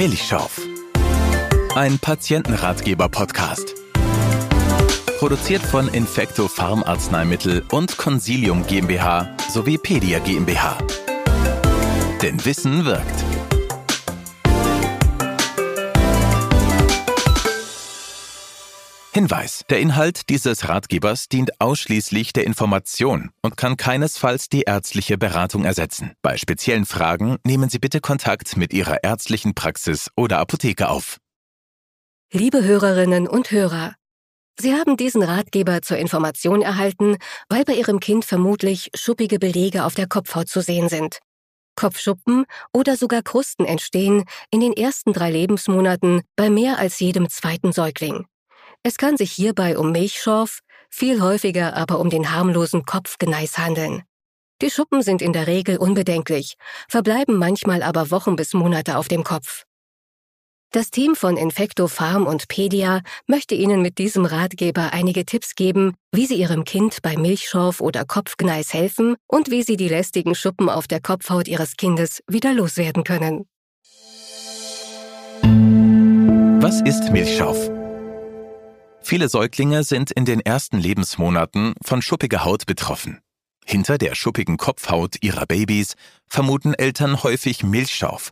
Milchschorf. Ein Patientenratgeber-Podcast. Produziert von Infecto Pharmarzneimittel und Consilium GmbH sowie Pedia GmbH. Denn Wissen wirkt. Hinweis. Der Inhalt dieses Ratgebers dient ausschließlich der Information und kann keinesfalls die ärztliche Beratung ersetzen. Bei speziellen Fragen nehmen Sie bitte Kontakt mit Ihrer ärztlichen Praxis oder Apotheke auf. Liebe Hörerinnen und Hörer, Sie haben diesen Ratgeber zur Information erhalten, weil bei Ihrem Kind vermutlich schuppige Belege auf der Kopfhaut zu sehen sind. Kopfschuppen oder sogar Krusten entstehen in den ersten drei Lebensmonaten bei mehr als jedem zweiten Säugling. Es kann sich hierbei um Milchschorf, viel häufiger aber um den harmlosen Kopfgeneis handeln. Die Schuppen sind in der Regel unbedenklich, verbleiben manchmal aber Wochen bis Monate auf dem Kopf. Das Team von Infecto Farm und Pedia möchte Ihnen mit diesem Ratgeber einige Tipps geben, wie Sie Ihrem Kind bei Milchschorf oder Kopfgneis helfen und wie Sie die lästigen Schuppen auf der Kopfhaut Ihres Kindes wieder loswerden können. Was ist Milchschorf? Viele Säuglinge sind in den ersten Lebensmonaten von schuppiger Haut betroffen. Hinter der schuppigen Kopfhaut ihrer Babys vermuten Eltern häufig Milchschorf.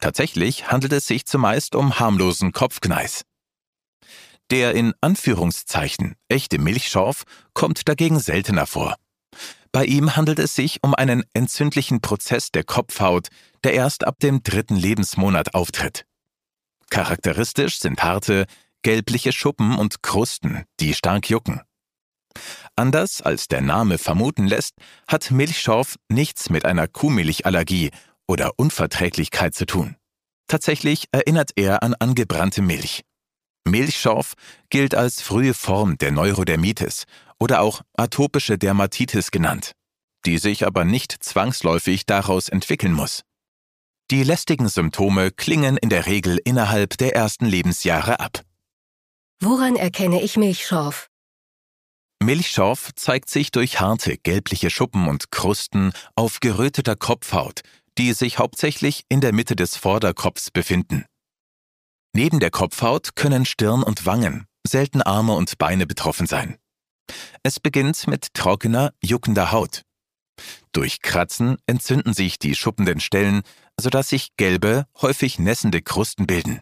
Tatsächlich handelt es sich zumeist um harmlosen Kopfgneis. Der in Anführungszeichen echte Milchschorf kommt dagegen seltener vor. Bei ihm handelt es sich um einen entzündlichen Prozess der Kopfhaut, der erst ab dem dritten Lebensmonat auftritt. Charakteristisch sind harte, gelbliche Schuppen und Krusten, die stark jucken. Anders als der Name vermuten lässt, hat Milchschorf nichts mit einer Kuhmilchallergie oder Unverträglichkeit zu tun. Tatsächlich erinnert er an angebrannte Milch. Milchschorf gilt als frühe Form der Neurodermitis oder auch atopische Dermatitis genannt, die sich aber nicht zwangsläufig daraus entwickeln muss. Die lästigen Symptome klingen in der Regel innerhalb der ersten Lebensjahre ab. Woran erkenne ich Milchschorf? Milchschorf zeigt sich durch harte gelbliche Schuppen und Krusten auf geröteter Kopfhaut, die sich hauptsächlich in der Mitte des Vorderkopfs befinden. Neben der Kopfhaut können Stirn und Wangen, selten Arme und Beine betroffen sein. Es beginnt mit trockener, juckender Haut. Durch Kratzen entzünden sich die schuppenden Stellen, sodass sich gelbe, häufig nässende Krusten bilden.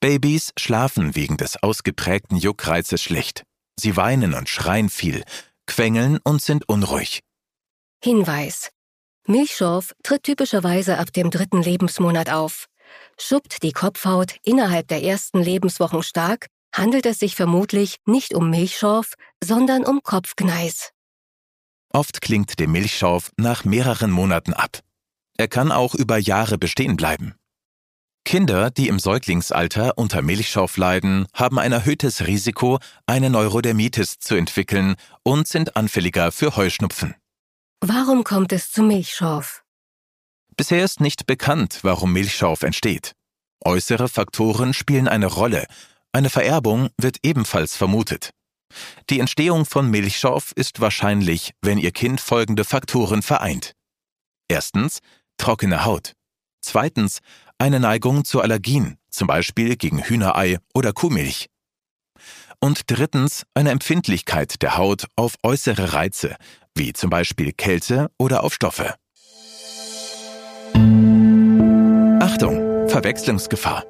Babys schlafen wegen des ausgeprägten Juckreizes schlecht. Sie weinen und schreien viel, quengeln und sind unruhig. Hinweis. Milchschorf tritt typischerweise ab dem dritten Lebensmonat auf. Schuppt die Kopfhaut innerhalb der ersten Lebenswochen stark, handelt es sich vermutlich nicht um Milchschorf, sondern um Kopfgneis. Oft klingt der Milchschorf nach mehreren Monaten ab. Er kann auch über Jahre bestehen bleiben. Kinder, die im Säuglingsalter unter Milchschorf leiden, haben ein erhöhtes Risiko, eine Neurodermitis zu entwickeln und sind anfälliger für Heuschnupfen. Warum kommt es zu Milchschorf? Bisher ist nicht bekannt, warum Milchschorf entsteht. Äußere Faktoren spielen eine Rolle. Eine Vererbung wird ebenfalls vermutet. Die Entstehung von Milchschorf ist wahrscheinlich, wenn Ihr Kind folgende Faktoren vereint. Erstens trockene Haut. Zweitens eine Neigung zu Allergien, zum Beispiel gegen Hühnerei oder Kuhmilch. Und drittens eine Empfindlichkeit der Haut auf äußere Reize, wie zum Beispiel Kälte oder auf Stoffe. Achtung, Verwechslungsgefahr.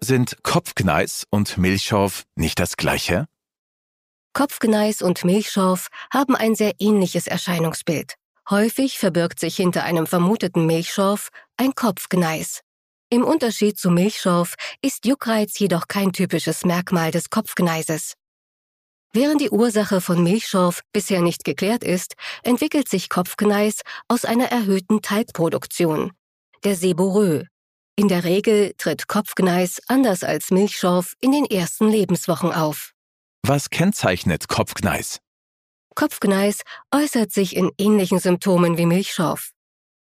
Sind Kopfgneis und Milchschorf nicht das gleiche? Kopfgneis und Milchschorf haben ein sehr ähnliches Erscheinungsbild. Häufig verbirgt sich hinter einem vermuteten Milchschorf ein Kopfgneis. Im Unterschied zu Milchschorf ist Juckreiz jedoch kein typisches Merkmal des Kopfgneises. Während die Ursache von Milchschorf bisher nicht geklärt ist, entwickelt sich Kopfgneis aus einer erhöhten Talgproduktion, der Seborrhoe. In der Regel tritt Kopfgneis anders als Milchschorf in den ersten Lebenswochen auf. Was kennzeichnet Kopfgneis? Kopfgneis äußert sich in ähnlichen Symptomen wie Milchschorf.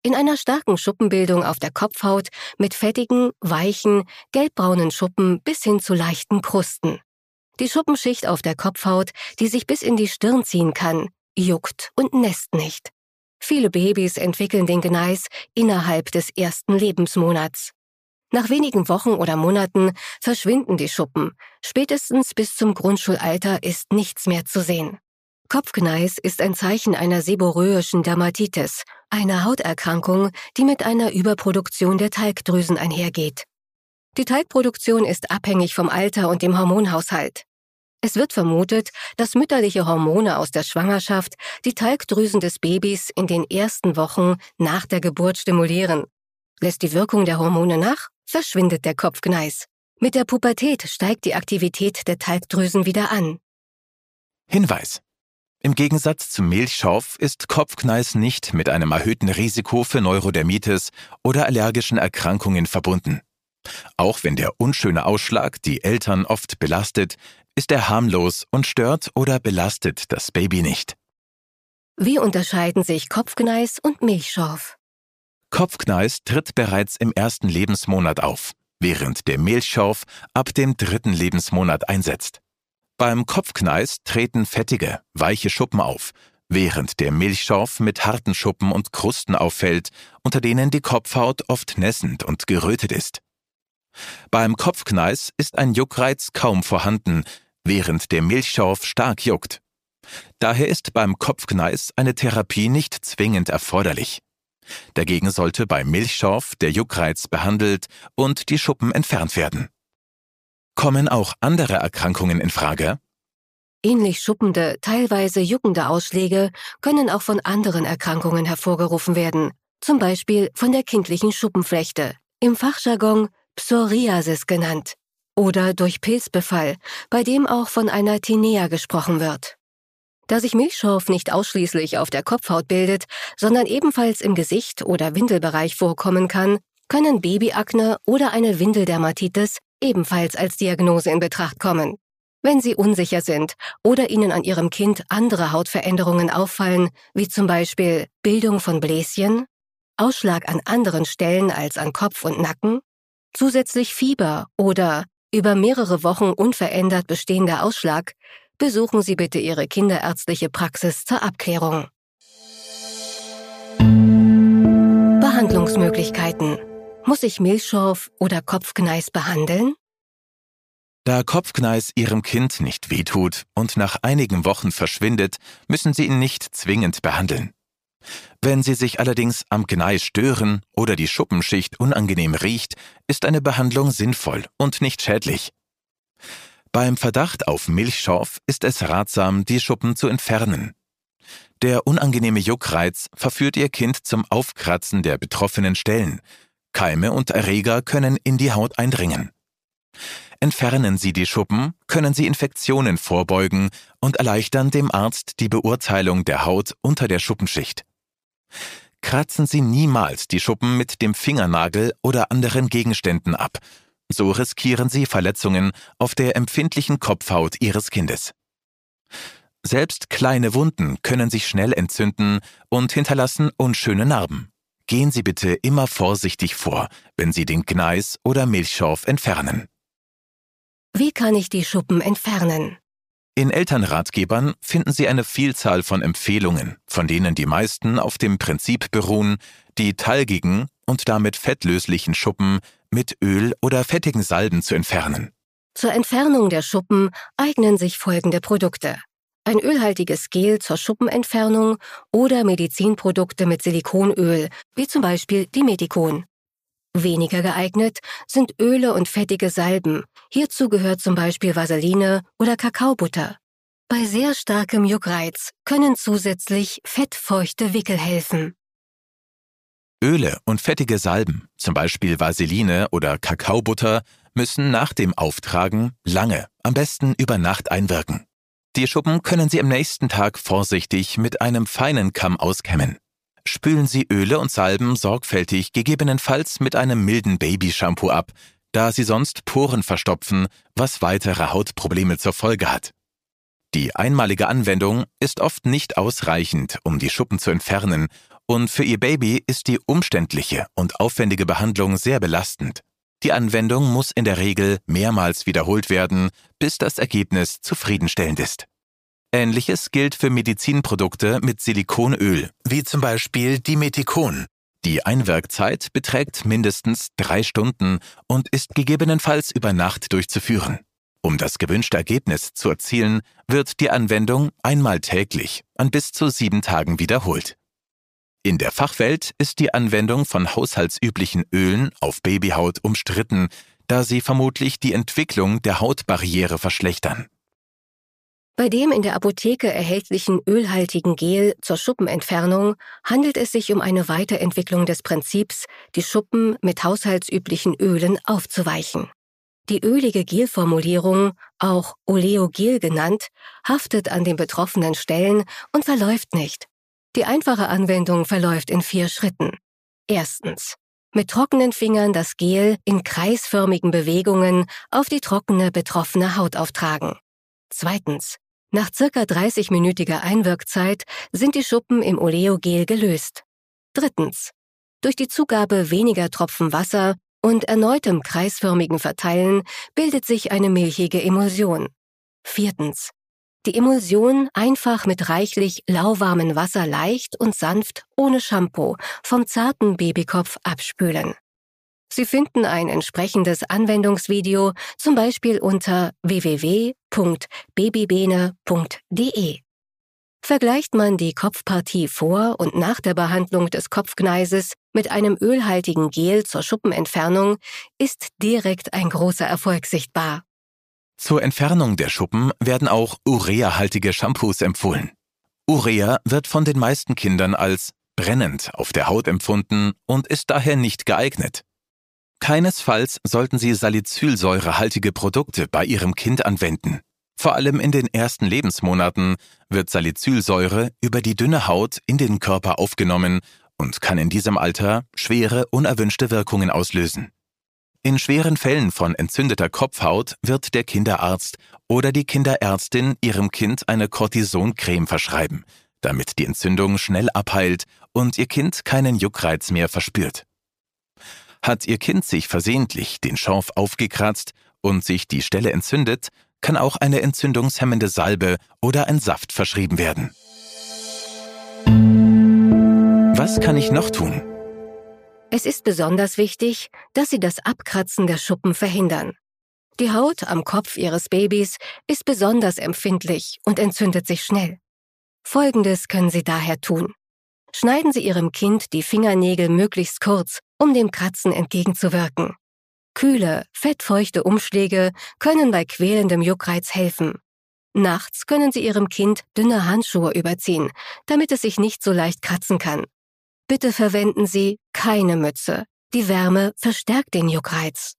In einer starken Schuppenbildung auf der Kopfhaut mit fettigen, weichen, gelbbraunen Schuppen bis hin zu leichten Krusten. Die Schuppenschicht auf der Kopfhaut, die sich bis in die Stirn ziehen kann, juckt und nässt nicht. Viele Babys entwickeln den Gneis innerhalb des ersten Lebensmonats. Nach wenigen Wochen oder Monaten verschwinden die Schuppen. Spätestens bis zum Grundschulalter ist nichts mehr zu sehen. Kopfgneis ist ein Zeichen einer seborrhoischen Dermatitis, einer Hauterkrankung, die mit einer Überproduktion der Talgdrüsen einhergeht. Die Talgproduktion ist abhängig vom Alter und dem Hormonhaushalt. Es wird vermutet, dass mütterliche Hormone aus der Schwangerschaft die Talgdrüsen des Babys in den ersten Wochen nach der Geburt stimulieren. Lässt die Wirkung der Hormone nach, verschwindet der Kopfgneis. Mit der Pubertät steigt die Aktivität der Talgdrüsen wieder an. Hinweis. Im Gegensatz zum Milchschorf ist Kopfkneis nicht mit einem erhöhten Risiko für Neurodermitis oder allergischen Erkrankungen verbunden. Auch wenn der unschöne Ausschlag die Eltern oft belastet, ist er harmlos und stört oder belastet das Baby nicht. Wie unterscheiden sich Kopfgneis und Milchschorf? Kopfkneis tritt bereits im ersten Lebensmonat auf, während der Milchschorf ab dem dritten Lebensmonat einsetzt. Beim Kopfkneis treten fettige, weiche Schuppen auf, während der Milchschorf mit harten Schuppen und Krusten auffällt, unter denen die Kopfhaut oft nässend und gerötet ist. Beim Kopfkneis ist ein Juckreiz kaum vorhanden, während der Milchschorf stark juckt. Daher ist beim Kopfkneis eine Therapie nicht zwingend erforderlich. Dagegen sollte beim Milchschorf der Juckreiz behandelt und die Schuppen entfernt werden. Kommen auch andere Erkrankungen in Frage? Ähnlich schuppende, teilweise juckende Ausschläge können auch von anderen Erkrankungen hervorgerufen werden, zum Beispiel von der kindlichen Schuppenflechte, im Fachjargon Psoriasis genannt oder durch Pilzbefall, bei dem auch von einer Tinea gesprochen wird. Da sich Milchschorf nicht ausschließlich auf der Kopfhaut bildet, sondern ebenfalls im Gesicht oder Windelbereich vorkommen kann, können Babyakne oder eine Windeldermatitis ebenfalls als Diagnose in Betracht kommen. Wenn Sie unsicher sind oder Ihnen an Ihrem Kind andere Hautveränderungen auffallen, wie zum Beispiel Bildung von Bläschen, Ausschlag an anderen Stellen als an Kopf und Nacken, zusätzlich Fieber oder über mehrere Wochen unverändert bestehender Ausschlag, besuchen Sie bitte Ihre kinderärztliche Praxis zur Abklärung. Behandlungsmöglichkeiten. Muss ich Milchschorf oder Kopfgneis behandeln? Da Kopfgneis Ihrem Kind nicht wehtut und nach einigen Wochen verschwindet, müssen Sie ihn nicht zwingend behandeln. Wenn Sie sich allerdings am Gneis stören oder die Schuppenschicht unangenehm riecht, ist eine Behandlung sinnvoll und nicht schädlich. Beim Verdacht auf Milchschorf ist es ratsam, die Schuppen zu entfernen. Der unangenehme Juckreiz verführt Ihr Kind zum Aufkratzen der betroffenen Stellen. Keime und Erreger können in die Haut eindringen. Entfernen Sie die Schuppen, können Sie Infektionen vorbeugen und erleichtern dem Arzt die Beurteilung der Haut unter der Schuppenschicht. Kratzen Sie niemals die Schuppen mit dem Fingernagel oder anderen Gegenständen ab. So riskieren Sie Verletzungen auf der empfindlichen Kopfhaut Ihres Kindes. Selbst kleine Wunden können sich schnell entzünden und hinterlassen unschöne Narben. Gehen Sie bitte immer vorsichtig vor, wenn Sie den Gneis oder Milchschorf entfernen. Wie kann ich die Schuppen entfernen? In Elternratgebern finden Sie eine Vielzahl von Empfehlungen, von denen die meisten auf dem Prinzip beruhen, die talgigen und damit fettlöslichen Schuppen mit Öl oder fettigen Salben zu entfernen. Zur Entfernung der Schuppen eignen sich folgende Produkte. Ein ölhaltiges Gel zur Schuppenentfernung oder Medizinprodukte mit Silikonöl, wie zum Beispiel Dimethicon. Weniger geeignet sind Öle und fettige Salben. Hierzu gehört zum Beispiel Vaseline oder Kakaobutter. Bei sehr starkem Juckreiz können zusätzlich fettfeuchte Wickel helfen. Öle und fettige Salben, zum Beispiel Vaseline oder Kakaobutter, müssen nach dem Auftragen lange, am besten über Nacht einwirken. Die Schuppen können Sie am nächsten Tag vorsichtig mit einem feinen Kamm auskämmen. Spülen Sie Öle und Salben sorgfältig gegebenenfalls mit einem milden Babyshampoo ab, da sie sonst Poren verstopfen, was weitere Hautprobleme zur Folge hat. Die einmalige Anwendung ist oft nicht ausreichend, um die Schuppen zu entfernen, und für Ihr Baby ist die umständliche und aufwendige Behandlung sehr belastend. Die Anwendung muss in der Regel mehrmals wiederholt werden, bis das Ergebnis zufriedenstellend ist. Ähnliches gilt für Medizinprodukte mit Silikonöl, wie zum Beispiel Dimethicon. Die Einwirkzeit beträgt mindestens drei Stunden und ist gegebenenfalls über Nacht durchzuführen. Um das gewünschte Ergebnis zu erzielen, wird die Anwendung einmal täglich an bis zu sieben Tagen wiederholt. In der Fachwelt ist die Anwendung von haushaltsüblichen Ölen auf Babyhaut umstritten, da sie vermutlich die Entwicklung der Hautbarriere verschlechtern. Bei dem in der Apotheke erhältlichen ölhaltigen Gel zur Schuppenentfernung handelt es sich um eine Weiterentwicklung des Prinzips, die Schuppen mit haushaltsüblichen Ölen aufzuweichen. Die ölige Gelformulierung, auch Oleogel genannt, haftet an den betroffenen Stellen und verläuft nicht. Die einfache Anwendung verläuft in vier Schritten. Erstens. Mit trockenen Fingern das Gel in kreisförmigen Bewegungen auf die trockene betroffene Haut auftragen. Zweitens. Nach circa 30-minütiger Einwirkzeit sind die Schuppen im Oleogel gelöst. Drittens. Durch die Zugabe weniger Tropfen Wasser und erneutem kreisförmigen Verteilen bildet sich eine milchige Emulsion. Viertens. Die Emulsion einfach mit reichlich lauwarmem Wasser leicht und sanft ohne Shampoo vom zarten Babykopf abspülen. Sie finden ein entsprechendes Anwendungsvideo zum Beispiel unter www.babybene.de. Vergleicht man die Kopfpartie vor und nach der Behandlung des Kopfgneises mit einem ölhaltigen Gel zur Schuppenentfernung, ist direkt ein großer Erfolg sichtbar. Zur Entfernung der Schuppen werden auch ureahaltige Shampoos empfohlen. Urea wird von den meisten Kindern als brennend auf der Haut empfunden und ist daher nicht geeignet. Keinesfalls sollten Sie salicylsäurehaltige Produkte bei Ihrem Kind anwenden. Vor allem in den ersten Lebensmonaten wird Salicylsäure über die dünne Haut in den Körper aufgenommen und kann in diesem Alter schwere unerwünschte Wirkungen auslösen. In schweren Fällen von entzündeter Kopfhaut wird der Kinderarzt oder die Kinderärztin ihrem Kind eine Cortisoncreme verschreiben, damit die Entzündung schnell abheilt und ihr Kind keinen Juckreiz mehr verspürt. Hat Ihr Kind sich versehentlich den Schorf aufgekratzt und sich die Stelle entzündet, kann auch eine entzündungshemmende Salbe oder ein Saft verschrieben werden. Was kann ich noch tun? Es ist besonders wichtig, dass Sie das Abkratzen der Schuppen verhindern. Die Haut am Kopf Ihres Babys ist besonders empfindlich und entzündet sich schnell. Folgendes können Sie daher tun. Schneiden Sie Ihrem Kind die Fingernägel möglichst kurz, um dem Kratzen entgegenzuwirken. Kühle, fettfeuchte Umschläge können bei quälendem Juckreiz helfen. Nachts können Sie Ihrem Kind dünne Handschuhe überziehen, damit es sich nicht so leicht kratzen kann. Bitte verwenden Sie keine Mütze. Die Wärme verstärkt den Juckreiz.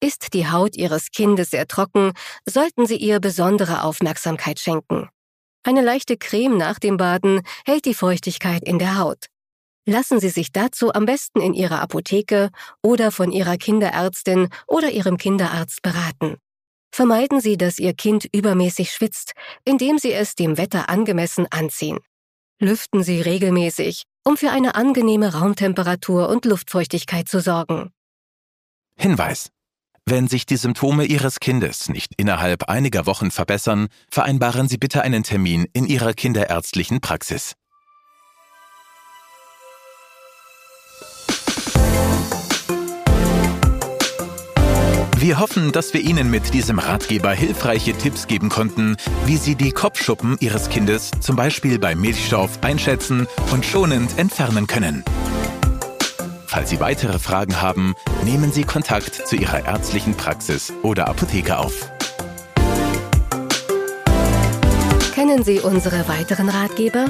Ist die Haut Ihres Kindes sehr trocken, sollten Sie ihr besondere Aufmerksamkeit schenken. Eine leichte Creme nach dem Baden hält die Feuchtigkeit in der Haut. Lassen Sie sich dazu am besten in Ihrer Apotheke oder von Ihrer Kinderärztin oder Ihrem Kinderarzt beraten. Vermeiden Sie, dass Ihr Kind übermäßig schwitzt, indem Sie es dem Wetter angemessen anziehen. Lüften Sie regelmäßig, um für eine angenehme Raumtemperatur und Luftfeuchtigkeit zu sorgen. Hinweis. Wenn sich die Symptome Ihres Kindes nicht innerhalb einiger Wochen verbessern, vereinbaren Sie bitte einen Termin in Ihrer kinderärztlichen Praxis. Wir hoffen, dass wir Ihnen mit diesem Ratgeber hilfreiche Tipps geben konnten, wie Sie die Kopfschuppen Ihres Kindes zum Beispiel bei Milchstoff einschätzen und schonend entfernen können. Falls Sie weitere Fragen haben, nehmen Sie Kontakt zu Ihrer ärztlichen Praxis oder Apotheke auf. Kennen Sie unsere weiteren Ratgeber?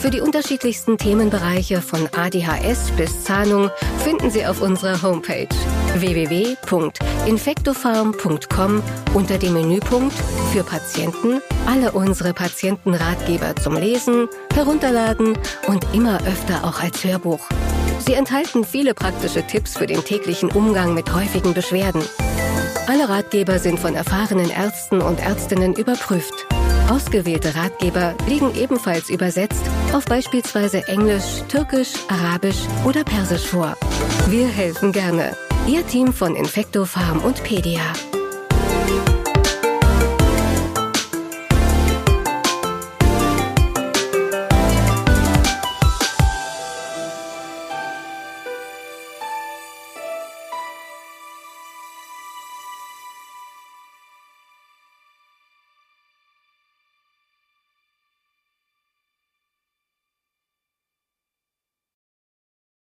Für die unterschiedlichsten Themenbereiche von ADHS bis Zahnung finden Sie auf unserer Homepage www.infectofarm.com unter dem Menüpunkt für Patienten alle unsere Patientenratgeber zum Lesen, Herunterladen und immer öfter auch als Hörbuch. Sie enthalten viele praktische Tipps für den täglichen Umgang mit häufigen Beschwerden. Alle Ratgeber sind von erfahrenen Ärzten und Ärztinnen überprüft. Ausgewählte Ratgeber liegen ebenfalls übersetzt auf beispielsweise Englisch, Türkisch, Arabisch oder Persisch vor. Wir helfen gerne. Ihr Team von Infecto Farm und Pedia.